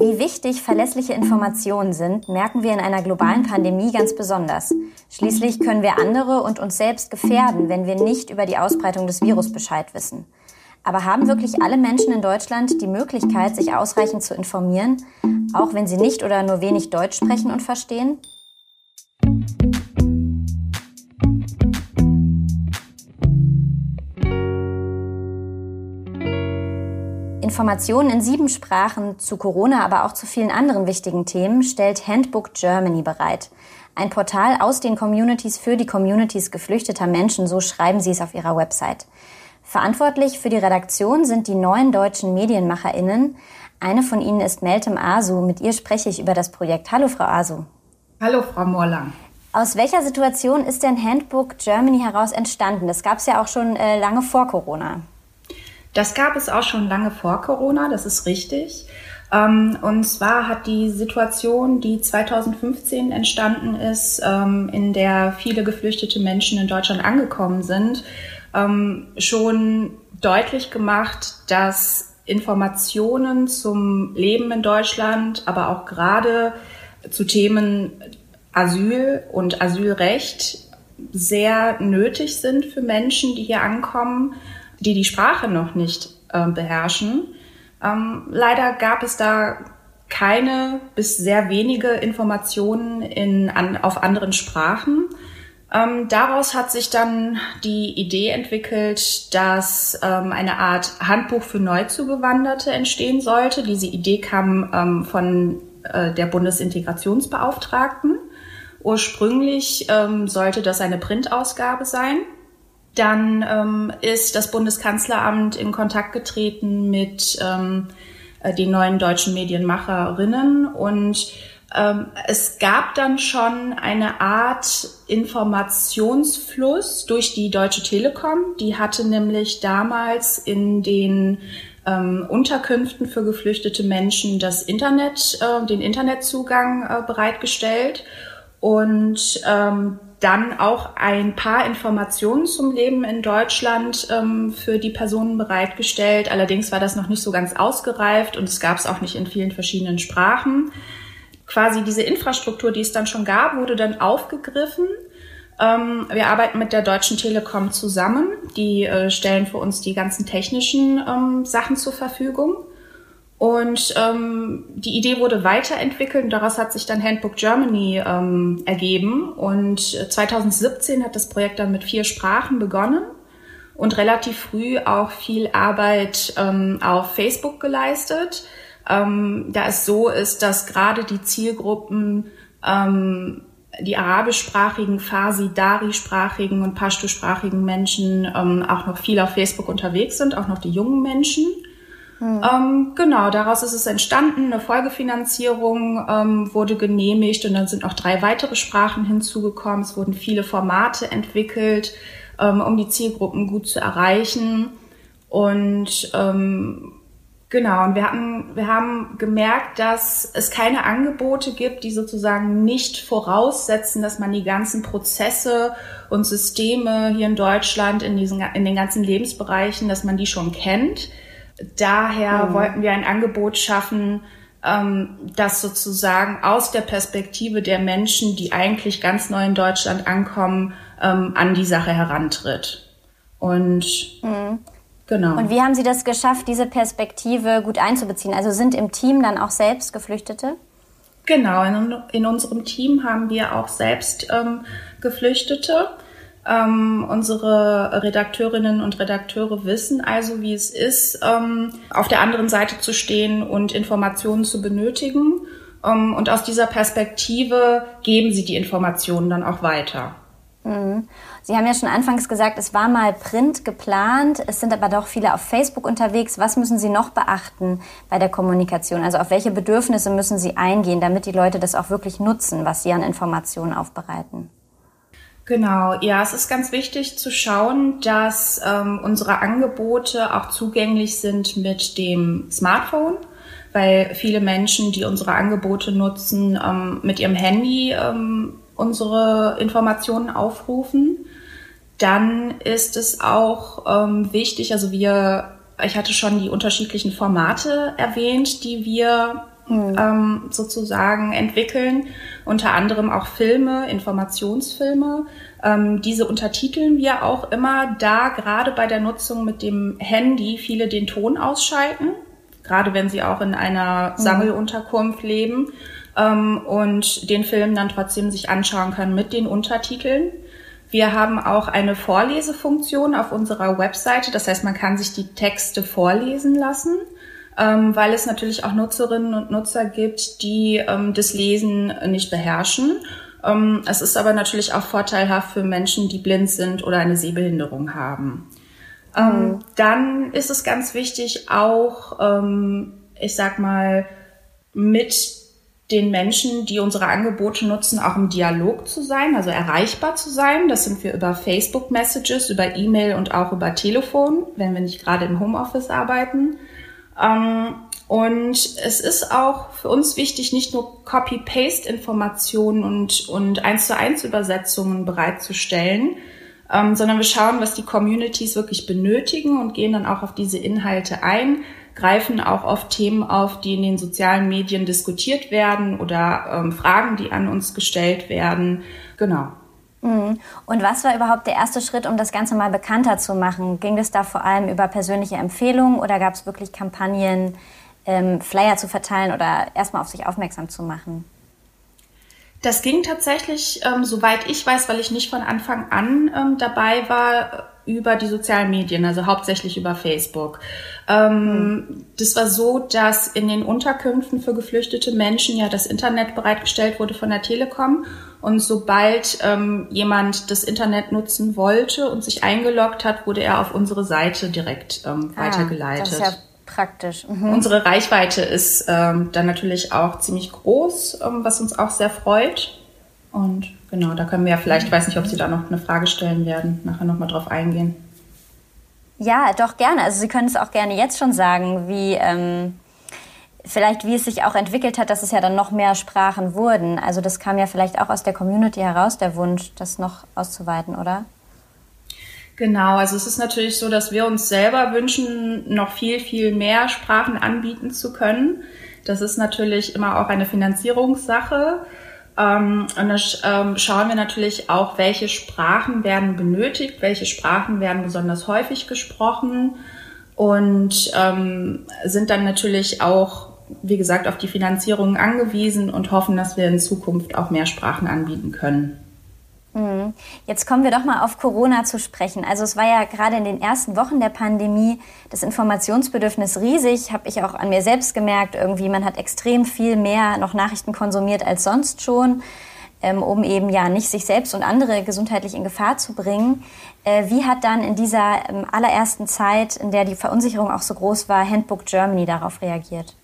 Wie wichtig verlässliche Informationen sind, merken wir in einer globalen Pandemie ganz besonders. Schließlich können wir andere und uns selbst gefährden, wenn wir nicht über die Ausbreitung des Virus Bescheid wissen. Aber haben wirklich alle Menschen in Deutschland die Möglichkeit, sich ausreichend zu informieren, auch wenn sie nicht oder nur wenig Deutsch sprechen und verstehen? Informationen in sieben Sprachen zu Corona, aber auch zu vielen anderen wichtigen Themen stellt Handbook Germany bereit. Ein Portal aus den Communities für die Communities geflüchteter Menschen, so schreiben sie es auf ihrer Website. Verantwortlich für die Redaktion sind die neuen deutschen MedienmacherInnen. Eine von ihnen ist Meltem Asu. Mit ihr spreche ich über das Projekt. Hallo, Frau Asu. Hallo, Frau Morlang. Aus welcher Situation ist denn Handbook Germany heraus entstanden? Das gab es ja auch schon äh, lange vor Corona. Das gab es auch schon lange vor Corona, das ist richtig. Ähm, und zwar hat die Situation, die 2015 entstanden ist, ähm, in der viele geflüchtete Menschen in Deutschland angekommen sind, ähm, schon deutlich gemacht, dass Informationen zum Leben in Deutschland, aber auch gerade zu Themen Asyl und Asylrecht sehr nötig sind für Menschen, die hier ankommen die die Sprache noch nicht äh, beherrschen. Ähm, leider gab es da keine bis sehr wenige Informationen in, an, auf anderen Sprachen. Ähm, daraus hat sich dann die Idee entwickelt, dass ähm, eine Art Handbuch für Neuzugewanderte entstehen sollte. Diese Idee kam ähm, von äh, der Bundesintegrationsbeauftragten. Ursprünglich ähm, sollte das eine Printausgabe sein. Dann ähm, ist das Bundeskanzleramt in Kontakt getreten mit ähm, äh, den neuen deutschen Medienmacherinnen und ähm, es gab dann schon eine Art Informationsfluss durch die Deutsche Telekom. Die hatte nämlich damals in den ähm, Unterkünften für geflüchtete Menschen das Internet, äh, den Internetzugang äh, bereitgestellt. Und ähm, dann auch ein paar Informationen zum Leben in Deutschland ähm, für die Personen bereitgestellt. Allerdings war das noch nicht so ganz ausgereift und es gab es auch nicht in vielen verschiedenen Sprachen. Quasi diese Infrastruktur, die es dann schon gab, wurde dann aufgegriffen. Ähm, wir arbeiten mit der Deutschen Telekom zusammen. Die äh, stellen für uns die ganzen technischen ähm, Sachen zur Verfügung. Und ähm, die Idee wurde weiterentwickelt und daraus hat sich dann Handbook Germany ähm, ergeben. Und 2017 hat das Projekt dann mit vier Sprachen begonnen und relativ früh auch viel Arbeit ähm, auf Facebook geleistet. Ähm, da es so ist, dass gerade die Zielgruppen ähm, die arabischsprachigen, Farsi, Dari-sprachigen und Pashto-sprachigen Menschen ähm, auch noch viel auf Facebook unterwegs sind, auch noch die jungen Menschen. Mhm. Ähm, genau, daraus ist es entstanden. Eine Folgefinanzierung ähm, wurde genehmigt und dann sind noch drei weitere Sprachen hinzugekommen. Es wurden viele Formate entwickelt, ähm, um die Zielgruppen gut zu erreichen. Und ähm, Genau, und wir hatten, wir haben gemerkt, dass es keine Angebote gibt, die sozusagen nicht voraussetzen, dass man die ganzen Prozesse und Systeme hier in Deutschland in diesen, in den ganzen Lebensbereichen, dass man die schon kennt. Daher mhm. wollten wir ein Angebot schaffen, ähm, das sozusagen aus der Perspektive der Menschen, die eigentlich ganz neu in Deutschland ankommen, ähm, an die Sache herantritt. Und mhm. genau. Und wie haben Sie das geschafft, diese Perspektive gut einzubeziehen? Also sind im Team dann auch selbst Geflüchtete? Genau, in, in unserem Team haben wir auch selbst ähm, Geflüchtete. Ähm, unsere Redakteurinnen und Redakteure wissen also, wie es ist, ähm, auf der anderen Seite zu stehen und Informationen zu benötigen. Ähm, und aus dieser Perspektive geben sie die Informationen dann auch weiter. Mhm. Sie haben ja schon anfangs gesagt, es war mal Print geplant, es sind aber doch viele auf Facebook unterwegs. Was müssen Sie noch beachten bei der Kommunikation? Also auf welche Bedürfnisse müssen Sie eingehen, damit die Leute das auch wirklich nutzen, was Sie an Informationen aufbereiten? Genau, ja, es ist ganz wichtig zu schauen, dass ähm, unsere Angebote auch zugänglich sind mit dem Smartphone, weil viele Menschen, die unsere Angebote nutzen, ähm, mit ihrem Handy ähm, unsere Informationen aufrufen. Dann ist es auch ähm, wichtig, also wir, ich hatte schon die unterschiedlichen Formate erwähnt, die wir mhm. ähm, sozusagen entwickeln, unter anderem auch Filme, Informationsfilme. Ähm, diese untertiteln wir auch immer, da gerade bei der Nutzung mit dem Handy viele den Ton ausschalten, gerade wenn sie auch in einer mhm. Sammelunterkunft leben ähm, und den Film dann trotzdem sich anschauen können mit den Untertiteln. Wir haben auch eine Vorlesefunktion auf unserer Webseite. Das heißt, man kann sich die Texte vorlesen lassen, ähm, weil es natürlich auch Nutzerinnen und Nutzer gibt, die ähm, das Lesen nicht beherrschen. Ähm, es ist aber natürlich auch vorteilhaft für Menschen, die blind sind oder eine Sehbehinderung haben. Ähm, mhm. Dann ist es ganz wichtig, auch, ähm, ich sag mal, mit den Menschen, die unsere Angebote nutzen, auch im Dialog zu sein, also erreichbar zu sein. Das sind wir über Facebook Messages, über E-Mail und auch über Telefon, wenn wir nicht gerade im Homeoffice arbeiten. Ähm, und es ist auch für uns wichtig, nicht nur Copy-Paste-Informationen und, und 1 zu 1 Übersetzungen bereitzustellen, ähm, sondern wir schauen, was die Communities wirklich benötigen und gehen dann auch auf diese Inhalte ein greifen auch oft Themen auf, die in den sozialen Medien diskutiert werden oder ähm, Fragen, die an uns gestellt werden. Genau. Mhm. Und was war überhaupt der erste Schritt, um das Ganze mal bekannter zu machen? Ging es da vor allem über persönliche Empfehlungen oder gab es wirklich Kampagnen, ähm, Flyer zu verteilen oder erstmal auf sich aufmerksam zu machen? Das ging tatsächlich, ähm, soweit ich weiß, weil ich nicht von Anfang an ähm, dabei war, über die sozialen Medien, also hauptsächlich über Facebook. Ähm, mhm. Das war so, dass in den Unterkünften für geflüchtete Menschen ja das Internet bereitgestellt wurde von der Telekom. Und sobald ähm, jemand das Internet nutzen wollte und sich eingeloggt hat, wurde er auf unsere Seite direkt ähm, ah, weitergeleitet. Das ist ja praktisch. Mhm. Unsere Reichweite ist ähm, dann natürlich auch ziemlich groß, ähm, was uns auch sehr freut. Und genau, da können wir ja vielleicht, ich weiß nicht, ob Sie da noch eine Frage stellen werden, nachher nochmal drauf eingehen. Ja, doch gerne. Also Sie können es auch gerne jetzt schon sagen, wie ähm, vielleicht wie es sich auch entwickelt hat, dass es ja dann noch mehr Sprachen wurden. Also das kam ja vielleicht auch aus der Community heraus, der Wunsch, das noch auszuweiten, oder? Genau, also es ist natürlich so, dass wir uns selber wünschen, noch viel, viel mehr Sprachen anbieten zu können. Das ist natürlich immer auch eine Finanzierungssache. Ähm, und da ähm, schauen wir natürlich auch, welche Sprachen werden benötigt, welche Sprachen werden besonders häufig gesprochen und ähm, sind dann natürlich auch, wie gesagt, auf die Finanzierung angewiesen und hoffen, dass wir in Zukunft auch mehr Sprachen anbieten können. Mhm. Jetzt kommen wir doch mal auf Corona zu sprechen. Also es war ja gerade in den ersten Wochen der Pandemie das Informationsbedürfnis riesig, habe ich auch an mir selbst gemerkt. Irgendwie, man hat extrem viel mehr noch Nachrichten konsumiert als sonst schon, ähm, um eben ja nicht sich selbst und andere gesundheitlich in Gefahr zu bringen. Äh, wie hat dann in dieser ähm, allerersten Zeit, in der die Verunsicherung auch so groß war, Handbook Germany darauf reagiert?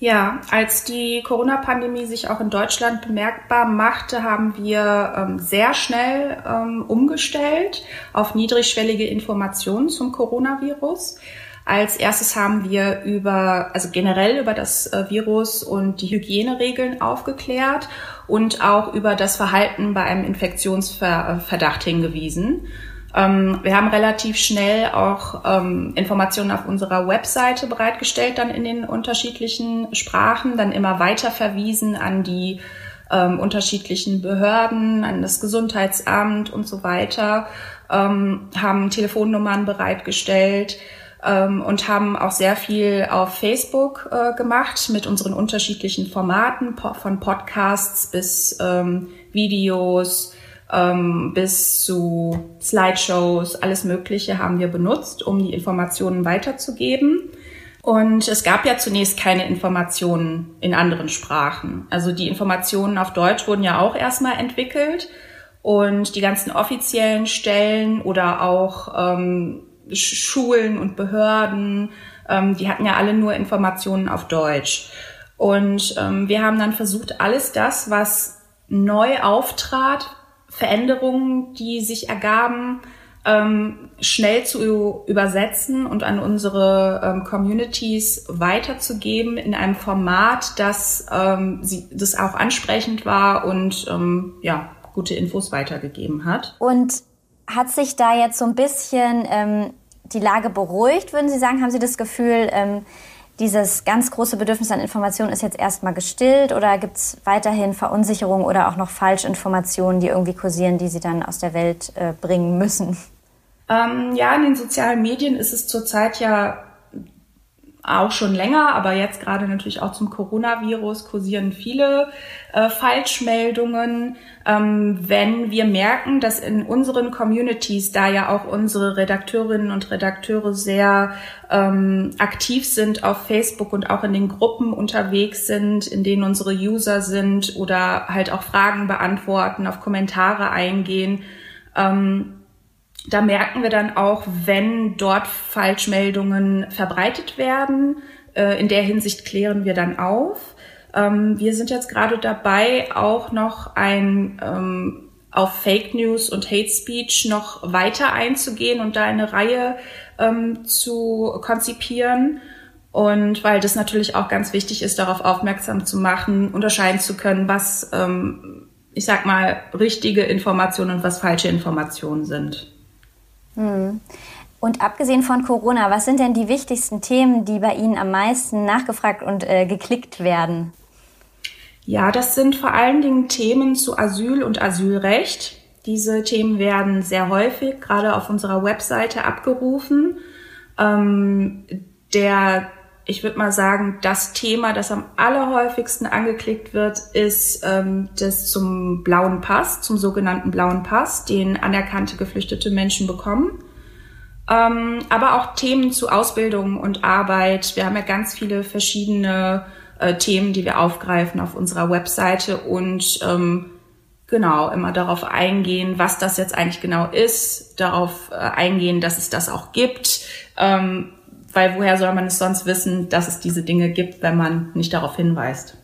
Ja, als die Corona-Pandemie sich auch in Deutschland bemerkbar machte, haben wir ähm, sehr schnell ähm, umgestellt auf niedrigschwellige Informationen zum Coronavirus. Als erstes haben wir über, also generell über das äh, Virus und die Hygieneregeln aufgeklärt und auch über das Verhalten bei einem Infektionsverdacht hingewiesen. Ähm, wir haben relativ schnell auch ähm, Informationen auf unserer Webseite bereitgestellt, dann in den unterschiedlichen Sprachen, dann immer weiter verwiesen an die ähm, unterschiedlichen Behörden, an das Gesundheitsamt und so weiter, ähm, haben Telefonnummern bereitgestellt ähm, und haben auch sehr viel auf Facebook äh, gemacht mit unseren unterschiedlichen Formaten, po von Podcasts bis ähm, Videos, ähm, bis zu Slideshows, alles Mögliche haben wir benutzt, um die Informationen weiterzugeben. Und es gab ja zunächst keine Informationen in anderen Sprachen. Also die Informationen auf Deutsch wurden ja auch erstmal entwickelt und die ganzen offiziellen Stellen oder auch ähm, Schulen und Behörden, ähm, die hatten ja alle nur Informationen auf Deutsch. Und ähm, wir haben dann versucht, alles das, was neu auftrat, Veränderungen, die sich ergaben, ähm, schnell zu übersetzen und an unsere ähm, Communities weiterzugeben in einem Format, das, ähm, sie, das auch ansprechend war und ähm, ja, gute Infos weitergegeben hat. Und hat sich da jetzt so ein bisschen ähm, die Lage beruhigt, würden Sie sagen? Haben Sie das Gefühl, ähm, dieses ganz große Bedürfnis an Informationen ist jetzt erstmal gestillt oder gibt es weiterhin Verunsicherung oder auch noch Falschinformationen, die irgendwie kursieren, die Sie dann aus der Welt äh, bringen müssen? Ähm, ja, in den sozialen Medien ist es zurzeit ja auch schon länger, aber jetzt gerade natürlich auch zum Coronavirus kursieren viele äh, Falschmeldungen. Ähm, wenn wir merken, dass in unseren Communities, da ja auch unsere Redakteurinnen und Redakteure sehr ähm, aktiv sind auf Facebook und auch in den Gruppen unterwegs sind, in denen unsere User sind oder halt auch Fragen beantworten, auf Kommentare eingehen, ähm, da merken wir dann auch, wenn dort Falschmeldungen verbreitet werden. Äh, in der Hinsicht klären wir dann auf. Ähm, wir sind jetzt gerade dabei, auch noch ein ähm, auf Fake News und Hate Speech noch weiter einzugehen und da eine Reihe ähm, zu konzipieren. Und weil das natürlich auch ganz wichtig ist, darauf aufmerksam zu machen, unterscheiden zu können, was, ich sag mal, richtige Informationen und was falsche Informationen sind. Hm. Und abgesehen von Corona, was sind denn die wichtigsten Themen, die bei Ihnen am meisten nachgefragt und äh, geklickt werden? Ja, das sind vor allen Dingen Themen zu Asyl und Asylrecht. Diese Themen werden sehr häufig gerade auf unserer Webseite abgerufen. Ähm, der, ich würde mal sagen, das Thema, das am allerhäufigsten angeklickt wird, ist ähm, das zum blauen Pass, zum sogenannten blauen Pass, den anerkannte geflüchtete Menschen bekommen. Ähm, aber auch Themen zu Ausbildung und Arbeit. Wir haben ja ganz viele verschiedene äh, Themen, die wir aufgreifen auf unserer Webseite und ähm, genau immer darauf eingehen, was das jetzt eigentlich genau ist, darauf äh, eingehen, dass es das auch gibt, ähm, weil woher soll man es sonst wissen, dass es diese Dinge gibt, wenn man nicht darauf hinweist.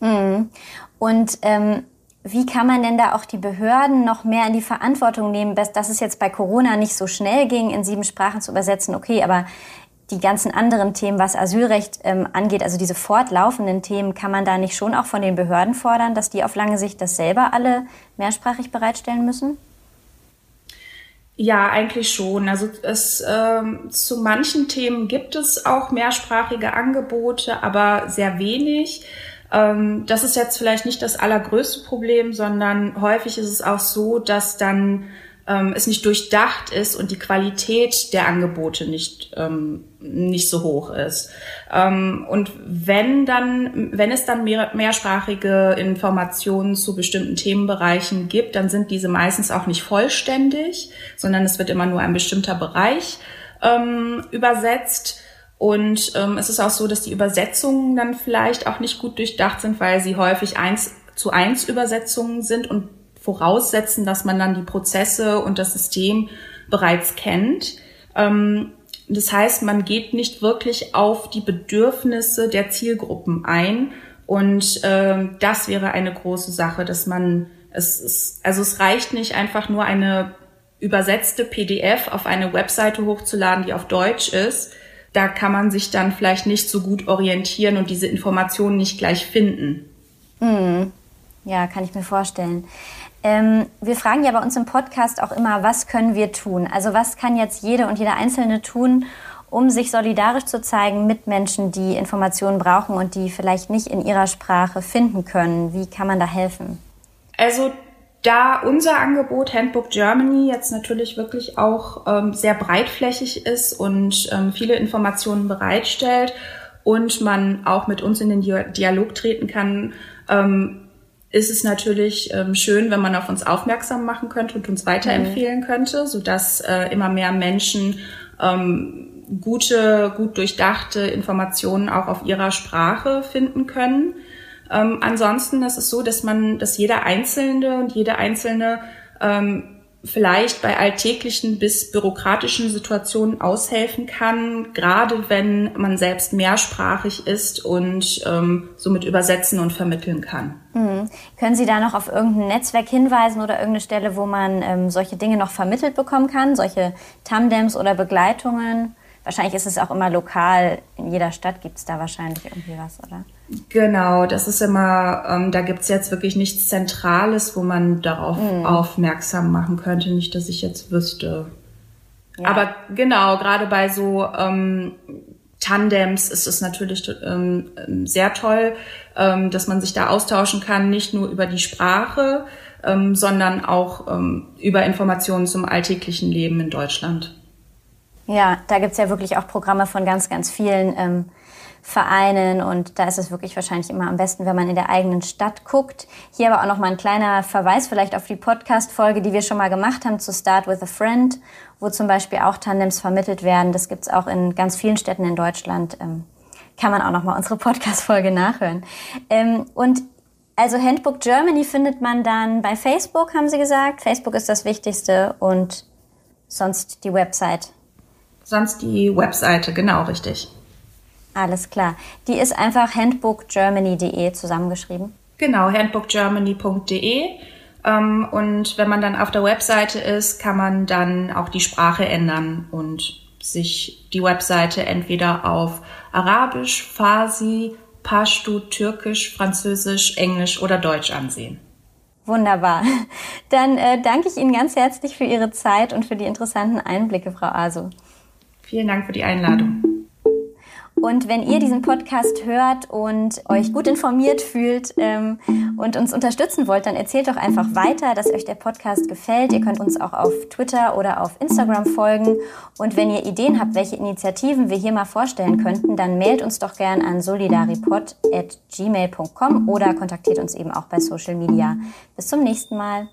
Hm. Und ähm, wie kann man denn da auch die Behörden noch mehr in die Verantwortung nehmen, dass es jetzt bei Corona nicht so schnell ging, in sieben Sprachen zu übersetzen? Okay, aber die ganzen anderen Themen, was Asylrecht ähm, angeht, also diese fortlaufenden Themen, kann man da nicht schon auch von den Behörden fordern, dass die auf lange Sicht das selber alle mehrsprachig bereitstellen müssen? Ja, eigentlich schon. Also es ähm, zu manchen Themen gibt es auch mehrsprachige Angebote, aber sehr wenig. Ähm, das ist jetzt vielleicht nicht das allergrößte Problem, sondern häufig ist es auch so, dass dann ähm, es nicht durchdacht ist und die Qualität der Angebote nicht ähm, nicht so hoch ist. Ähm, und wenn dann, wenn es dann mehr, mehrsprachige Informationen zu bestimmten Themenbereichen gibt, dann sind diese meistens auch nicht vollständig, sondern es wird immer nur ein bestimmter Bereich ähm, übersetzt. Und ähm, es ist auch so, dass die Übersetzungen dann vielleicht auch nicht gut durchdacht sind, weil sie häufig eins zu eins Übersetzungen sind und voraussetzen, dass man dann die Prozesse und das System bereits kennt. Ähm, das heißt, man geht nicht wirklich auf die Bedürfnisse der Zielgruppen ein. Und ähm, das wäre eine große Sache, dass man es ist, also es reicht nicht einfach nur eine übersetzte PDF auf eine Webseite hochzuladen, die auf Deutsch ist. Da kann man sich dann vielleicht nicht so gut orientieren und diese Informationen nicht gleich finden. Hm. Ja, kann ich mir vorstellen. Ähm, wir fragen ja bei uns im Podcast auch immer, was können wir tun? Also was kann jetzt jede und jeder Einzelne tun, um sich solidarisch zu zeigen mit Menschen, die Informationen brauchen und die vielleicht nicht in ihrer Sprache finden können? Wie kann man da helfen? Also da unser Angebot Handbook Germany jetzt natürlich wirklich auch ähm, sehr breitflächig ist und ähm, viele Informationen bereitstellt und man auch mit uns in den Dialog treten kann, ähm, ist es natürlich ähm, schön, wenn man auf uns aufmerksam machen könnte und uns weiterempfehlen mhm. könnte, sodass äh, immer mehr Menschen ähm, gute, gut durchdachte Informationen auch auf ihrer Sprache finden können. Ähm, ansonsten ist es so, dass man, dass jeder Einzelne und jede Einzelne ähm, vielleicht bei alltäglichen bis bürokratischen Situationen aushelfen kann, gerade wenn man selbst mehrsprachig ist und ähm, somit übersetzen und vermitteln kann. Mhm. Können Sie da noch auf irgendein Netzwerk hinweisen oder irgendeine Stelle, wo man ähm, solche Dinge noch vermittelt bekommen kann, solche Tamdems oder Begleitungen? Wahrscheinlich ist es auch immer lokal. In jeder Stadt gibt es da wahrscheinlich irgendwie was, oder? Genau, das ist immer, ähm, da gibt's jetzt wirklich nichts Zentrales, wo man darauf mhm. aufmerksam machen könnte. Nicht, dass ich jetzt wüsste. Ja. Aber genau, gerade bei so ähm, Tandems ist es natürlich ähm, sehr toll, ähm, dass man sich da austauschen kann, nicht nur über die Sprache, ähm, sondern auch ähm, über Informationen zum alltäglichen Leben in Deutschland. Ja, da gibt's ja wirklich auch Programme von ganz, ganz vielen ähm, Vereinen und da ist es wirklich wahrscheinlich immer am besten, wenn man in der eigenen Stadt guckt. Hier aber auch noch mal ein kleiner Verweis vielleicht auf die Podcast-Folge, die wir schon mal gemacht haben zu Start with a Friend, wo zum Beispiel auch Tandems vermittelt werden. Das gibt's auch in ganz vielen Städten in Deutschland. Ähm, kann man auch noch mal unsere Podcast-Folge nachhören. Ähm, und also Handbook Germany findet man dann bei Facebook, haben Sie gesagt. Facebook ist das Wichtigste und sonst die Website. Sonst die Webseite, genau richtig. Alles klar. Die ist einfach handbookgermany.de zusammengeschrieben. Genau, handbookgermany.de. Ähm, und wenn man dann auf der Webseite ist, kann man dann auch die Sprache ändern und sich die Webseite entweder auf Arabisch, Farsi, Pashto, Türkisch, Französisch, Englisch oder Deutsch ansehen. Wunderbar. Dann äh, danke ich Ihnen ganz herzlich für Ihre Zeit und für die interessanten Einblicke, Frau Aso. Vielen Dank für die Einladung. Und wenn ihr diesen Podcast hört und euch gut informiert fühlt ähm, und uns unterstützen wollt, dann erzählt doch einfach weiter, dass euch der Podcast gefällt. Ihr könnt uns auch auf Twitter oder auf Instagram folgen. Und wenn ihr Ideen habt, welche Initiativen wir hier mal vorstellen könnten, dann mailt uns doch gern an solidaripod.gmail.com oder kontaktiert uns eben auch bei Social Media. Bis zum nächsten Mal.